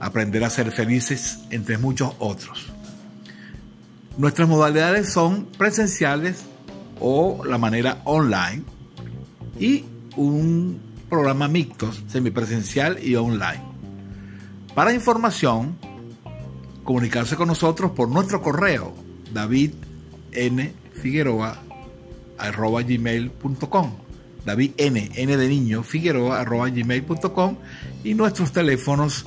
aprender a ser felices, entre muchos otros. Nuestras modalidades son presenciales o la manera online y un programa mixto, semipresencial y online. Para información, comunicarse con nosotros por nuestro correo davidnfigueroa.gmail.com David N, N de niño, Figueroa, gmail.com y nuestros teléfonos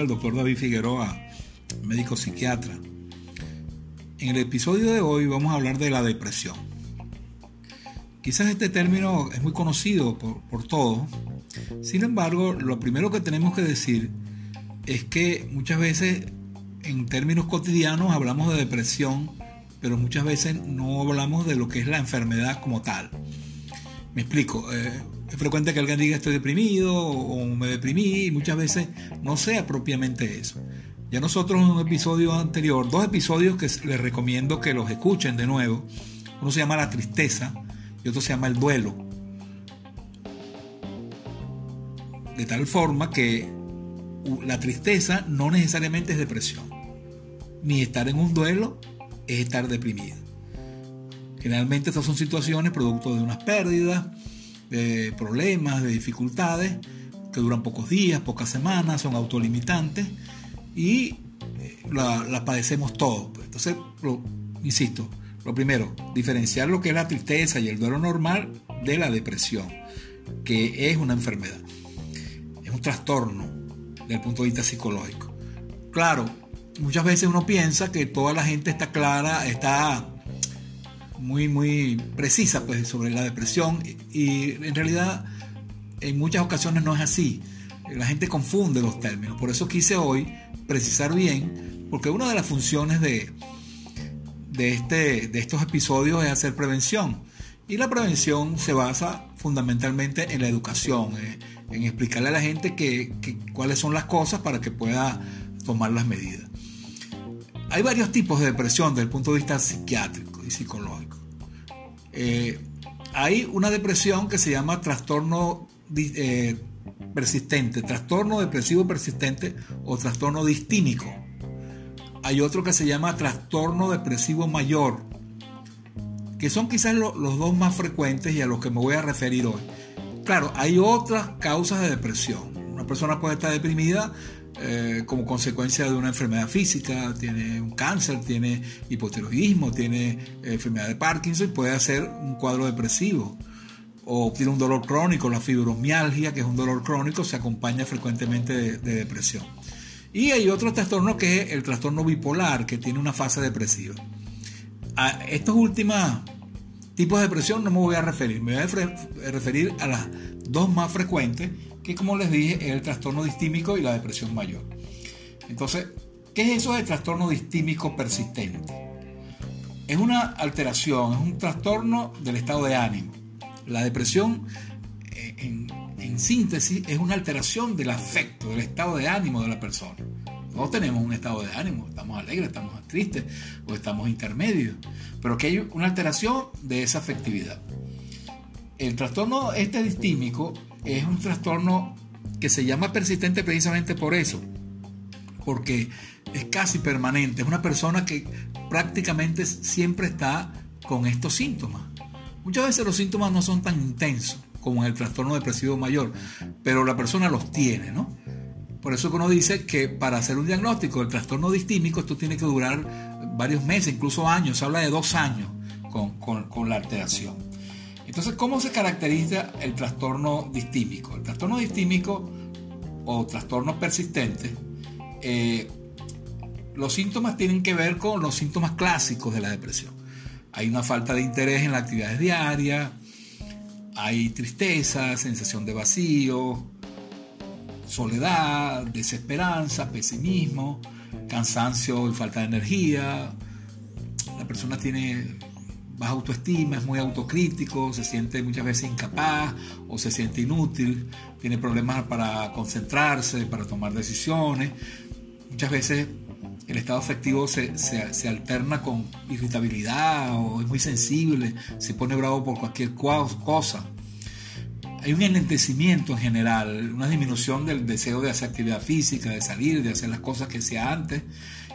El doctor David Figueroa, médico psiquiatra. En el episodio de hoy vamos a hablar de la depresión. Quizás este término es muy conocido por, por todos, sin embargo, lo primero que tenemos que decir es que muchas veces en términos cotidianos hablamos de depresión, pero muchas veces no hablamos de lo que es la enfermedad como tal. Me explico. Eh, es frecuente que alguien diga estoy deprimido o me deprimí y muchas veces no sea propiamente eso. Ya nosotros en un episodio anterior, dos episodios que les recomiendo que los escuchen de nuevo. Uno se llama la tristeza y otro se llama el duelo. De tal forma que la tristeza no necesariamente es depresión. Ni estar en un duelo es estar deprimido. Generalmente estas son situaciones producto de unas pérdidas, de problemas, de dificultades que duran pocos días, pocas semanas, son autolimitantes y las eh, la padecemos todos. Pues. Entonces, insisto, lo primero, diferenciar lo que es la tristeza y el duelo normal de la depresión, que es una enfermedad, es un trastorno desde el punto de vista psicológico. Claro, muchas veces uno piensa que toda la gente está clara, está muy, muy precisa pues, sobre la depresión y en realidad en muchas ocasiones no es así. La gente confunde los términos. Por eso quise hoy precisar bien, porque una de las funciones de, de, este, de estos episodios es hacer prevención. Y la prevención se basa fundamentalmente en la educación, eh, en explicarle a la gente que, cuáles son las cosas para que pueda tomar las medidas. Hay varios tipos de depresión desde el punto de vista psiquiátrico psicológico. Eh, hay una depresión que se llama trastorno eh, persistente, trastorno depresivo persistente o trastorno distímico. Hay otro que se llama trastorno depresivo mayor, que son quizás los dos más frecuentes y a los que me voy a referir hoy. Claro, hay otras causas de depresión. Una persona puede estar deprimida eh, como consecuencia de una enfermedad física, tiene un cáncer, tiene hipotiroidismo, tiene eh, enfermedad de Parkinson y puede hacer un cuadro depresivo. O tiene un dolor crónico, la fibromialgia, que es un dolor crónico, se acompaña frecuentemente de, depresión. Y hay otro trastorno que es el trastorno bipolar, que tiene una fase depresiva. A estos últimos tipos de depresión no me voy a referir, me voy a referir a las dos más frecuentes, que como les dije es el trastorno distímico y la depresión mayor. Entonces, ¿qué es eso de trastorno distímico persistente? Es una alteración, es un trastorno del estado de ánimo. La depresión, eh, en, síntesis, es una alteración del afecto, del estado de ánimo de la persona. Todos tenemos un estado de ánimo, estamos alegres, estamos tristes o estamos intermedios, pero que hay una alteración de esa afectividad. El trastorno este distímico es un trastorno que se llama persistente precisamente por eso, porque es casi permanente, es una persona que prácticamente siempre está con estos síntomas. Muchas veces los síntomas no son tan intensos como en el trastorno depresivo mayor, pero la persona los tiene, ¿no? Por eso que uno dice que para hacer un diagnóstico del trastorno distímico esto tiene que durar varios meses, incluso años, se habla de dos años con, con la alteración. Entonces, ¿cómo se caracteriza el trastorno distímico? El trastorno distímico o trastorno persistente, eh, los síntomas tienen que ver con los síntomas clásicos de la depresión. Hay una falta de interés en las actividades diarias, hay tristeza, sensación de vacío, soledad, desesperanza, pesimismo, cansancio y falta de energía. La persona tiene baja autoestima, es muy autocrítico, se siente muchas veces incapaz o se siente inútil, tiene problemas para concentrarse, para tomar decisiones. Muchas veces el estado afectivo se, alterna con irritabilidad o es muy sensible, se pone bravo por cualquier cosa. Hay un enlentecimiento en general, una disminución del deseo de hacer actividad física, de salir, de hacer las cosas que hacía antes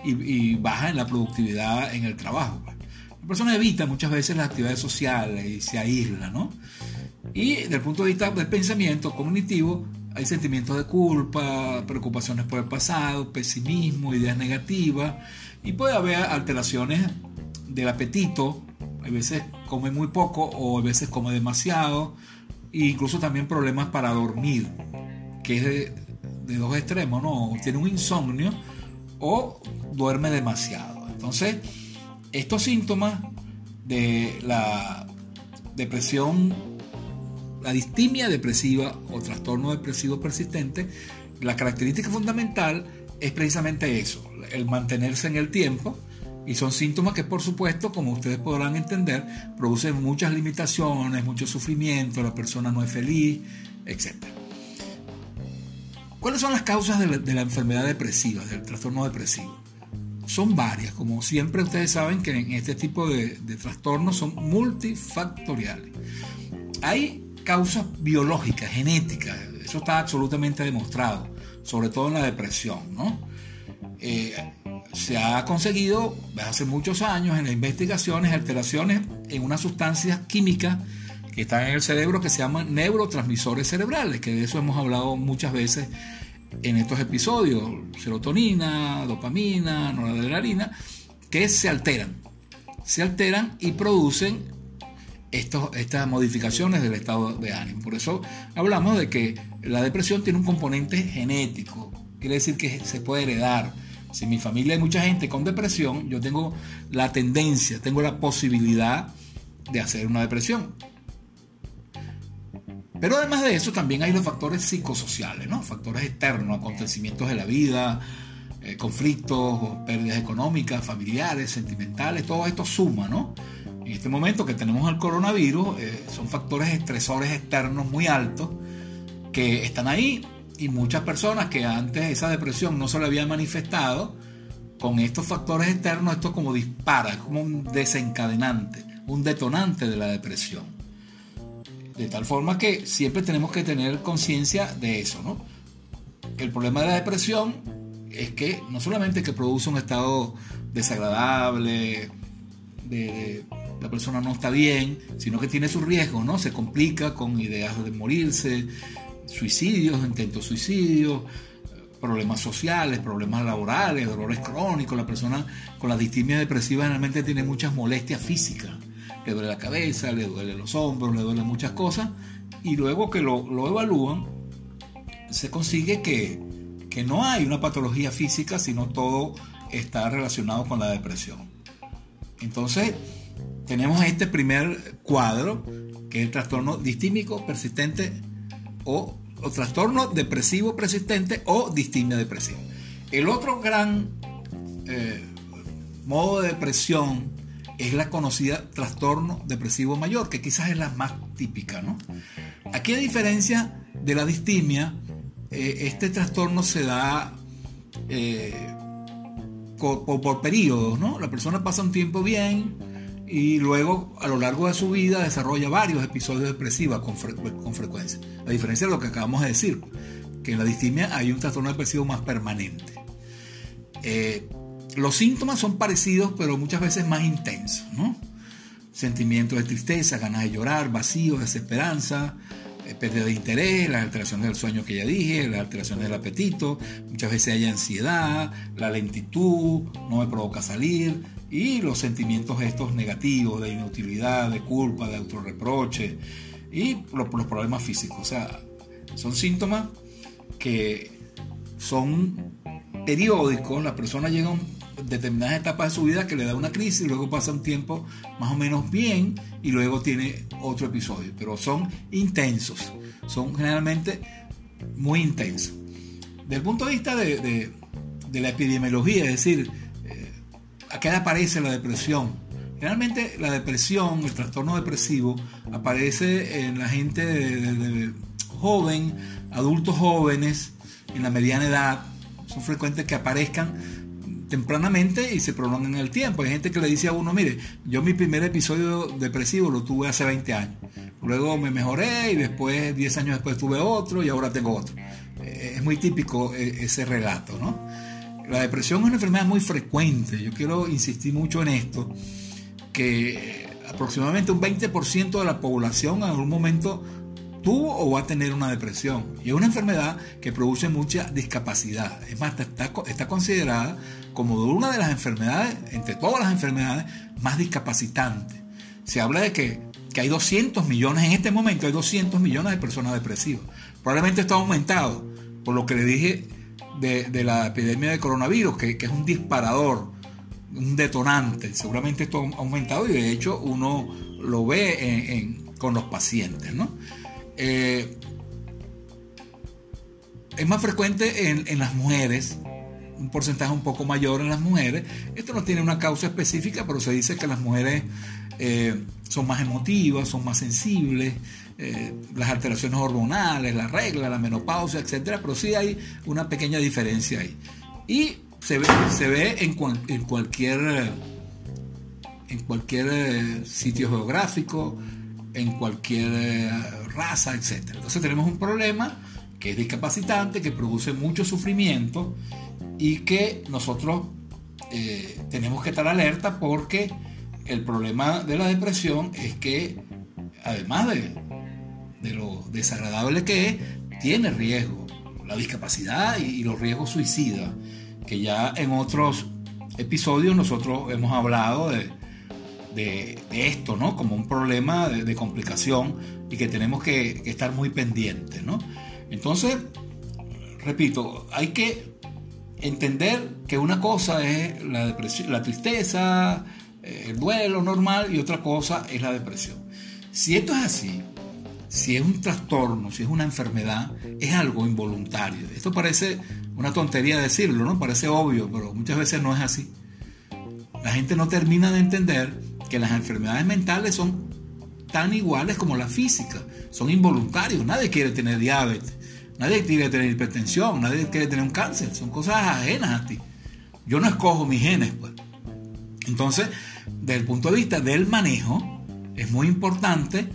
y, y baja en la productividad en el trabajo. La persona evita muchas veces las actividades sociales y se aísla, ¿no? Y desde el punto de vista del pensamiento cognitivo, hay sentimientos de culpa, preocupaciones por el pasado, pesimismo, ideas negativas, y puede haber alteraciones del apetito, a veces come muy poco o a veces come demasiado, e incluso también problemas para dormir, que es de, de dos extremos, ¿no? Tiene un insomnio o duerme demasiado. Entonces, estos síntomas de la depresión, la distimia depresiva o trastorno depresivo persistente, la característica fundamental es precisamente eso, el mantenerse en el tiempo, y son síntomas que por supuesto, como ustedes podrán entender, producen muchas limitaciones, mucho sufrimiento, la persona no es feliz, etc. ¿Cuáles son las causas de la, de la enfermedad depresiva, del trastorno depresivo? Son varias. Como siempre ustedes saben que en este tipo de, trastornos son multifactoriales. Hay causas biológicas, genéticas, eso está absolutamente demostrado, sobre todo en la depresión. Eh, se ha conseguido hace muchos años en las investigaciones alteraciones en unas sustancias químicas que están en el cerebro que se llaman neurotransmisores cerebrales, que de eso hemos hablado muchas veces en estos episodios, serotonina, dopamina, noradrenalina, que se alteran. Se alteran y producen estos, estas modificaciones del estado de ánimo. Por eso hablamos de que la depresión tiene un componente genético. Quiere decir que se puede heredar. Si en mi familia hay mucha gente con depresión, yo tengo la tendencia, tengo la posibilidad de hacer una depresión. Pero además de eso también hay los factores psicosociales, ¿no? Factores externos, acontecimientos de la vida, eh, conflictos, pérdidas económicas, familiares, sentimentales, todo esto suma, ¿no? En este momento que tenemos el coronavirus, eh, son factores estresores externos muy altos que están ahí y muchas personas que antes esa depresión no se le había manifestado, con estos factores externos esto como dispara, como un desencadenante, un detonante de la depresión. De tal forma que siempre tenemos que tener conciencia de eso, ¿no? El problema de la depresión es que no solamente que produce un estado desagradable, de, la persona no está bien, sino que tiene su riesgo, ¿no? Se complica con ideas de morirse, suicidios, intentos suicidios, problemas sociales, problemas laborales, dolores crónicos. La persona con la distimia depresiva generalmente tiene muchas molestias físicas. Le duele la cabeza, le duele los hombros, le duelen muchas cosas. Y luego que lo, lo evalúan, se consigue que, que no hay una patología física, sino todo está relacionado con la depresión. Entonces, tenemos este primer cuadro, que es el trastorno distímico persistente o, trastorno depresivo persistente o distimia depresiva. El otro gran eh, modo de depresión es la conocida trastorno depresivo mayor, que quizás es la más típica. ¿no? Aquí a diferencia de la distimia, eh, este trastorno se da eh, por, por, periodos, ¿no? La persona pasa un tiempo bien, y luego a lo largo de su vida desarrolla varios episodios depresivos con, frecuencia. A diferencia de lo que acabamos de decir, que en la distimia hay un trastorno depresivo más permanente. Eh, los síntomas son parecidos, pero muchas veces más intensos, ¿no? Sentimientos de tristeza, ganas de llorar, vacío, desesperanza, eh, pérdida de interés, las alteraciones del sueño que ya dije, las alteraciones del apetito, muchas veces hay ansiedad, la lentitud, no me provoca salir, y los sentimientos estos negativos de inutilidad, de culpa, de autorreproche y los, problemas físicos. O sea, son síntomas que son periódicos, la persona llega a determinadas etapas de su vida que le da una crisis, luego pasa un tiempo más o menos bien y luego tiene otro episodio, pero son intensos, son generalmente muy intensos. Desde el punto de vista de, de la epidemiología, es decir, ¿A qué aparece la depresión? Generalmente la depresión, el trastorno depresivo, aparece en la gente joven, adultos jóvenes, en la mediana edad. Son frecuentes que aparezcan tempranamente y se prolongan en el tiempo. Hay gente que le dice a uno, mire, yo mi primer episodio depresivo lo tuve hace 20 años. Luego me mejoré y después, 10 años después, tuve otro y ahora tengo otro. Eh, es muy típico eh, ese relato, ¿no? La depresión es una enfermedad muy frecuente. Yo quiero insistir mucho en esto, que aproximadamente un 20% de la población en algún momento tuvo o va a tener una depresión. Y es una enfermedad que produce mucha discapacidad. Es más, está, está considerada como una de las enfermedades, entre todas las enfermedades, más discapacitantes. Se habla de que, hay 200 millones, en este momento hay 200 millones de personas depresivas. Probablemente esto ha aumentado, por lo que le dije de, la epidemia de coronavirus, que, es un disparador, un detonante. Seguramente esto ha aumentado y de hecho uno lo ve con los pacientes. Eh, es más frecuente en, las mujeres, un porcentaje un poco mayor en las mujeres. Esto no tiene una causa específica, pero se dice que las mujeres eh, son más emotivas, son más sensibles, eh, las alteraciones hormonales, la regla, la menopausia, etcétera, pero sí hay una pequeña diferencia ahí. Y se ve, se ve en, en cualquier, en cualquier sitio geográfico, en cualquier raza, etcétera. Entonces tenemos un problema que es discapacitante, que produce mucho sufrimiento y que nosotros tenemos que estar alerta porque el problema de la depresión es que además de de lo desagradable que es, tiene riesgo. La discapacidad y, los riesgos suicidas, que ya en otros episodios nosotros hemos hablado de, de, esto, ¿no? Como un problema de, complicación y que tenemos que, estar muy pendientes, ¿no? Entonces, repito, hay que entender que una cosa es la, depresión, la tristeza, eh, el duelo normal y otra cosa es la depresión. Si esto es así, si es un trastorno, si es una enfermedad, es algo involuntario. Esto parece una tontería decirlo, ¿no? Parece obvio, pero muchas veces no es así. La gente no termina de entender que las enfermedades mentales son tan iguales como la física, son involuntarios. Nadie quiere tener diabetes, nadie quiere tener hipertensión, nadie quiere tener un cáncer, son cosas ajenas a ti. Yo no escojo mis genes, pues. Entonces, desde el punto de vista del manejo, es muy importante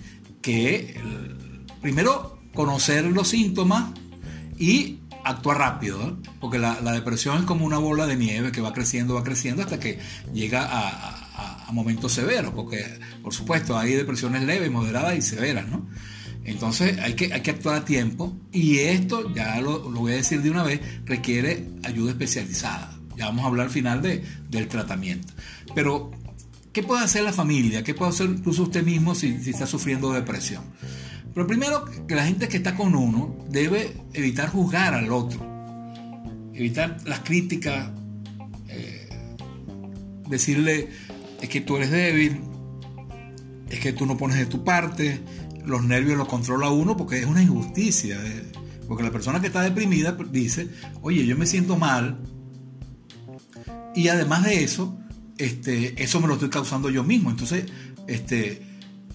que primero conocer los síntomas y actuar rápido, ¿eh? porque la, depresión es como una bola de nieve que va creciendo, va creciendo hasta que llega a, momentos severos, porque por supuesto hay depresiones leves, moderadas y severas, ¿no? Entonces hay que, hay que actuar a tiempo y esto, ya lo, voy a decir de una vez, requiere ayuda especializada. Ya vamos a hablar al final de, del tratamiento. Pero, ¿qué puede hacer la familia? ¿Qué puede hacer incluso usted mismo si, si está sufriendo depresión? Pero primero, que la gente que está con uno debe evitar juzgar al otro, evitar las críticas, eh, decirle es que tú eres débil, es que tú no pones de tu parte, los nervios los controla uno porque es una injusticia. Eh, porque la persona que está deprimida dice, oye, yo me siento mal y además de eso, este, eso me lo estoy causando yo mismo. Entonces, este,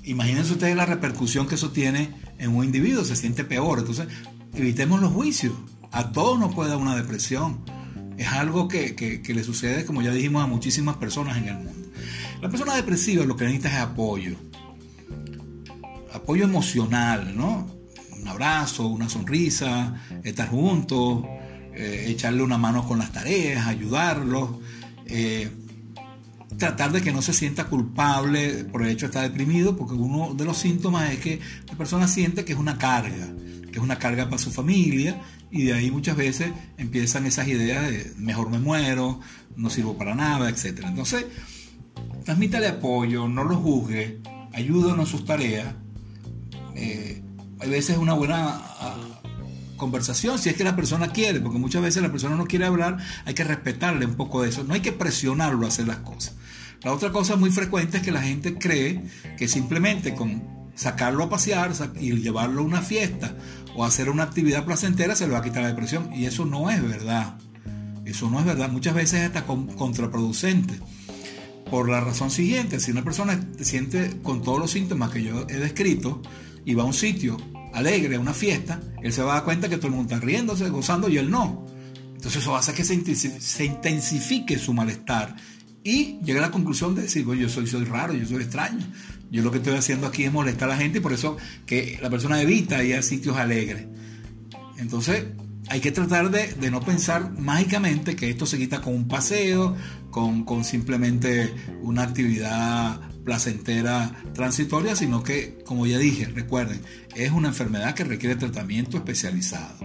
imagínense ustedes la repercusión que eso tiene en un individuo, se siente peor. Entonces, evitemos los juicios. A todos nos puede dar una depresión. Es algo que, que, le sucede, como ya dijimos, a muchísimas personas en el mundo. La persona depresiva lo que necesita es apoyo apoyo emocional, ¿no? Un abrazo, una sonrisa, estar juntos, eh, echarle una mano con las tareas, ayudarlos, eh, tratar de que no se sienta culpable por el hecho de estar deprimido, porque uno de los síntomas es que la persona siente que es una carga, que es una carga para su familia, y de ahí muchas veces empiezan esas ideas de mejor me muero, no sirvo para nada, etc. Entonces, transmítale apoyo, no lo juzgue, ayúdanos en sus tareas eh, a veces una buena ah, conversación, si es que la persona quiere, porque muchas veces la persona no quiere hablar, hay que respetarle un poco de eso, no hay que presionarlo a hacer las cosas. La otra cosa muy frecuente es que la gente cree que simplemente con sacarlo a pasear y llevarlo a una fiesta o hacer una actividad placentera se le va a quitar la depresión y eso no es verdad. Eso no es verdad, muchas veces es hasta contraproducente. Por la razón siguiente, si una persona se siente con todos los síntomas que yo he descrito, y va a un sitio alegre, a una fiesta, él se va a dar cuenta que todo el mundo está riéndose, gozando y él no. Entonces eso hace que se intensifique su malestar y llega a la conclusión de decir, bueno, yo soy, soy raro, yo soy extraño. Yo lo que estoy haciendo aquí es molestar a la gente y por eso que la persona evita ir a sitios alegres. Entonces hay que tratar de, no pensar mágicamente que esto se quita con un paseo, con, con simplemente una actividad placentera transitoria, sino que, como ya dije, recuerden, es una enfermedad que requiere tratamiento especializado.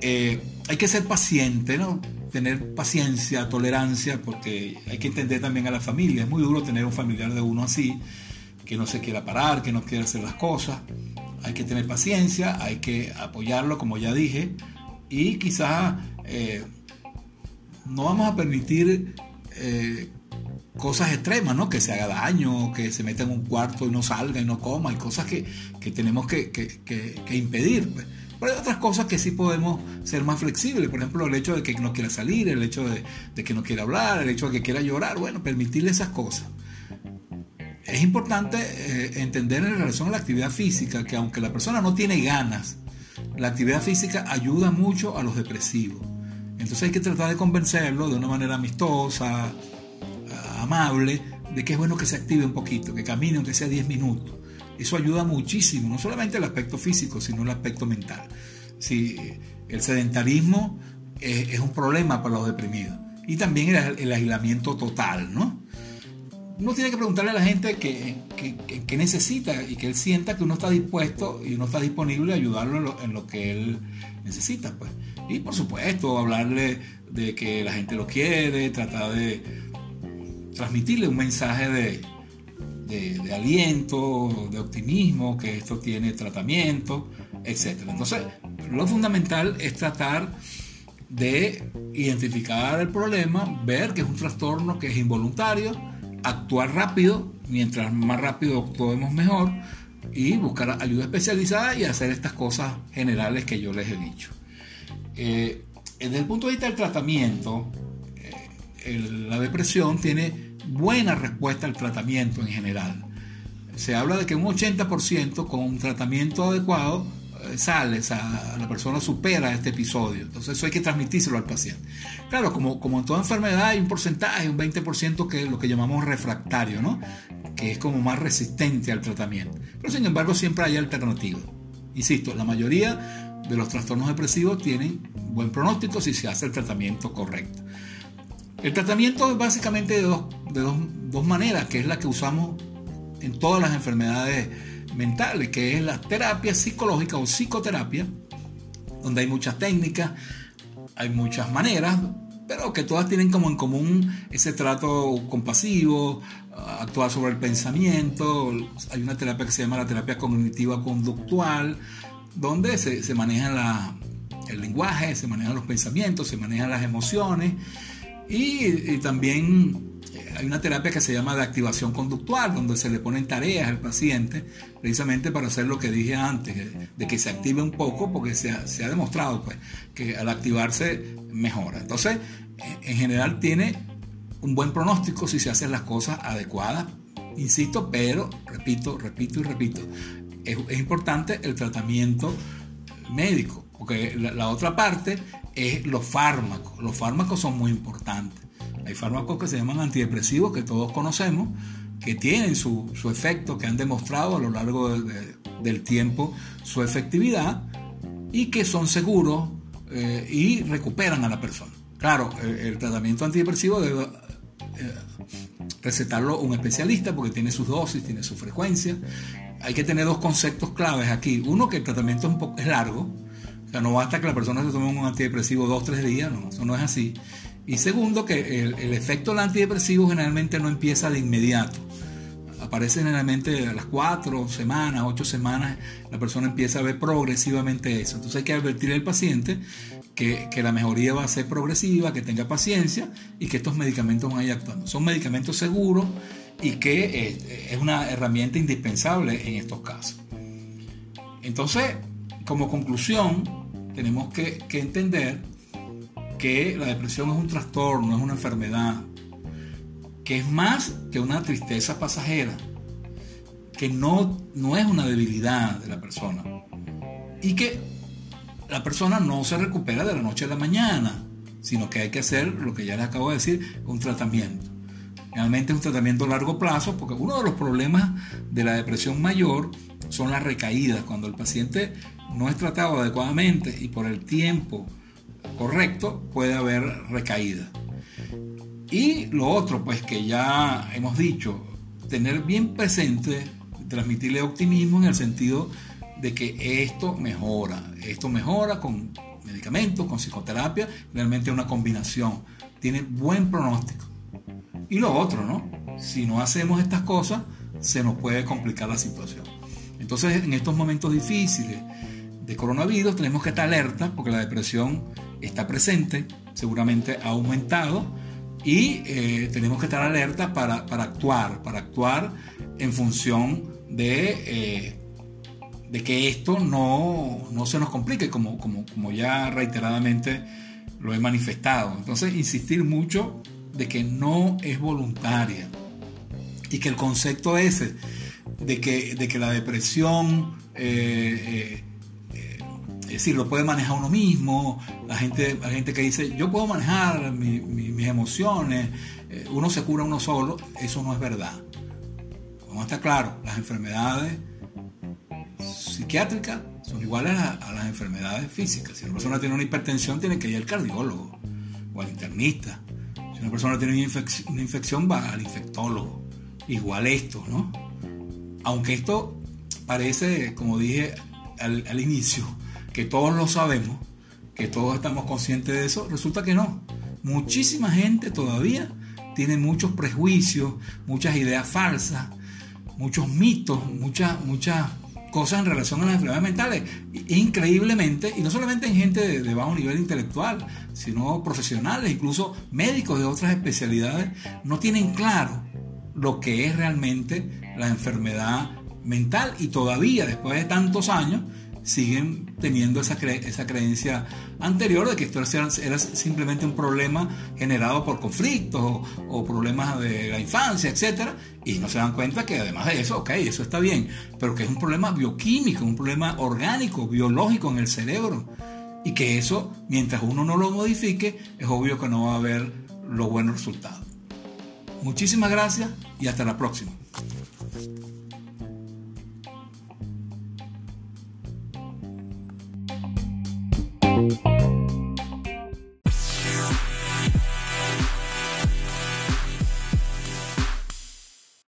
Eh, hay que ser paciente, ¿no? tener paciencia, tolerancia, porque hay que entender también a la familia. Es muy duro tener un familiar de uno así, que no se quiera parar, que no quiera hacer las cosas. Hay que tener paciencia, hay que apoyarlo, como ya dije, y quizás eh, no vamos a permitir eh, cosas extremas, ¿no? Que se haga daño, que se meta en un cuarto y no salga y no coma, hay cosas que, tenemos que, impedir. Pues. Pero hay otras cosas que sí podemos ser más flexibles, por ejemplo, el hecho de que no quiera salir, el hecho de, que no quiera hablar, el hecho de que quiera llorar, bueno, permitirle esas cosas. Es importante eh, entender en relación a la actividad física que aunque la persona no tiene ganas, la actividad física ayuda mucho a los depresivos. Entonces hay que tratar de convencerlo de una manera amistosa, amable de que es bueno que se active un poquito, que camine aunque sea 10 minutos. Eso ayuda muchísimo, no solamente el aspecto físico, sino el aspecto mental. Si el sedentarismo es, un problema para los deprimidos. Y también el, aislamiento total, ¿no? Uno tiene que preguntarle a la gente qué necesita y que él sienta que uno está dispuesto y uno está disponible a ayudarlo en lo, en lo que él necesita, pues. Y por supuesto, hablarle de que la gente lo quiere, tratar de, transmitirle un mensaje de, de, aliento, de optimismo, que esto tiene tratamiento, etc. Entonces, lo fundamental es tratar de identificar el problema, ver que es un trastorno que es involuntario, actuar rápido, mientras más rápido actuemos mejor, y buscar ayuda especializada y hacer estas cosas generales que yo les he dicho. Eh, desde el punto de vista del tratamiento, eh, la depresión tiene buena respuesta al tratamiento en general. Se habla de que un 80% con un tratamiento adecuado sale, o la persona supera este episodio. Entonces eso hay que transmitírselo al paciente. Claro, como, como en toda enfermedad hay un porcentaje, un 20% que es lo que llamamos refractario, ¿no? que es como más resistente al tratamiento. Pero sin embargo siempre hay alternativas. Insisto, la mayoría de los trastornos depresivos tienen buen pronóstico si se hace el tratamiento correcto. El tratamiento es básicamente de dos, de dos, maneras, que es la que usamos en todas las enfermedades mentales, que es la terapia psicológica o psicoterapia, donde hay muchas técnicas, hay muchas maneras, pero que todas tienen como en común ese trato compasivo, actuar sobre el pensamiento. Hay una terapia que se llama la terapia cognitiva conductual, donde se, maneja el lenguaje, se manejan los pensamientos, se manejan las emociones y, también eh, hay una terapia que se llama de activación conductual, donde se le ponen tareas al paciente, precisamente para hacer lo que dije antes, de que se active un poco, porque se ha, demostrado pues, que al activarse mejora. Entonces, en general tiene un buen pronóstico si se hacen las cosas adecuadas, insisto, pero repito, repito y repito, es, importante el tratamiento médico, porque la, otra parte es los fármacos. Los fármacos son muy importantes. Hay fármacos que se llaman antidepresivos que todos conocemos, que tienen su, efecto, que han demostrado a lo largo del tiempo su efectividad y que son seguros eh, y recuperan a la persona. Claro, el, tratamiento antidepresivo debe eh, recetarlo un especialista porque tiene sus dosis, tiene su frecuencia. Hay que tener dos conceptos claves aquí. Uno, que el tratamiento es largo. O sea, no basta que la persona se tome un antidepresivo dos, tres días, no, eso no es así. Y segundo, que el, efecto del antidepresivo generalmente no empieza de inmediato aparece generalmente a las cuatro semanas, ocho semanas, la persona empieza a ver progresivamente eso. Entonces hay que advertir al paciente que, la mejoría va a ser progresiva, que tenga paciencia y que estos medicamentos van a ir actuando. Son medicamentos seguros y que eh, es una herramienta indispensable en estos casos. Entonces, como conclusión, tenemos que, que entender que la depresión es un trastorno, es una enfermedad, que es más que una tristeza pasajera, que no, no es una debilidad de la persona y que la persona no se recupera de la noche a la mañana, sino que hay que hacer lo que ya les acabo de decir, un tratamiento. Realmente es un tratamiento a largo plazo, porque uno de los problemas de la depresión mayor son las recaídas. Cuando el paciente no es tratado adecuadamente y por el tiempo correcto, puede haber recaída. Y lo otro, pues que ya hemos dicho, tener bien presente, transmitirle optimismo en el sentido de que esto mejora, esto mejora con medicamentos, con psicoterapia, realmente es una combinación, tiene buen pronóstico. Y lo otro, ¿no? Si no hacemos estas cosas, se nos puede complicar la situación. Entonces, en estos momentos difíciles de coronavirus, tenemos que estar alerta porque la depresión está presente, seguramente ha aumentado, y eh, tenemos que estar alerta para, actuar, para actuar en función de eh, de que esto no, se nos complique, como, como, como ya reiteradamente lo he manifestado. Entonces, insistir mucho de que no es voluntaria y que el concepto ese de que, de que la depresión, eh, es decir, lo puede manejar uno mismo, la gente, la gente que dice, yo puedo manejar mis emociones, uno se cura uno solo, eso no es verdad. Vamos a estar claros, las enfermedades psiquiátricas son iguales a, las enfermedades físicas. Si una persona tiene una hipertensión, tiene que ir al cardiólogo o al internista. Si una persona tiene una infección, va al infectólogo. Igual esto, ¿no? Aunque esto parece, como dije al, al inicio, que todos lo sabemos, que todos estamos conscientes de eso, resulta que no. Muchísima gente todavía tiene muchos prejuicios, muchas ideas falsas, muchos mitos, muchas, muchas cosas en relación a las enfermedades mentales. Increíblemente, y no solamente en gente de, bajo nivel intelectual, sino profesionales, incluso médicos de otras especialidades, no tienen claro lo que es realmente la enfermedad mental y todavía después de tantos años siguen teniendo esa, esa creencia anterior de que esto era, simplemente un problema generado por conflictos o, problemas de la infancia, etc. Y no se dan cuenta que además de eso, ok, eso está bien, pero que es un problema bioquímico, un problema orgánico, biológico en el cerebro. Y que eso, mientras uno no lo modifique, es obvio que no va a haber los buenos resultados. Muchísimas gracias y hasta la próxima.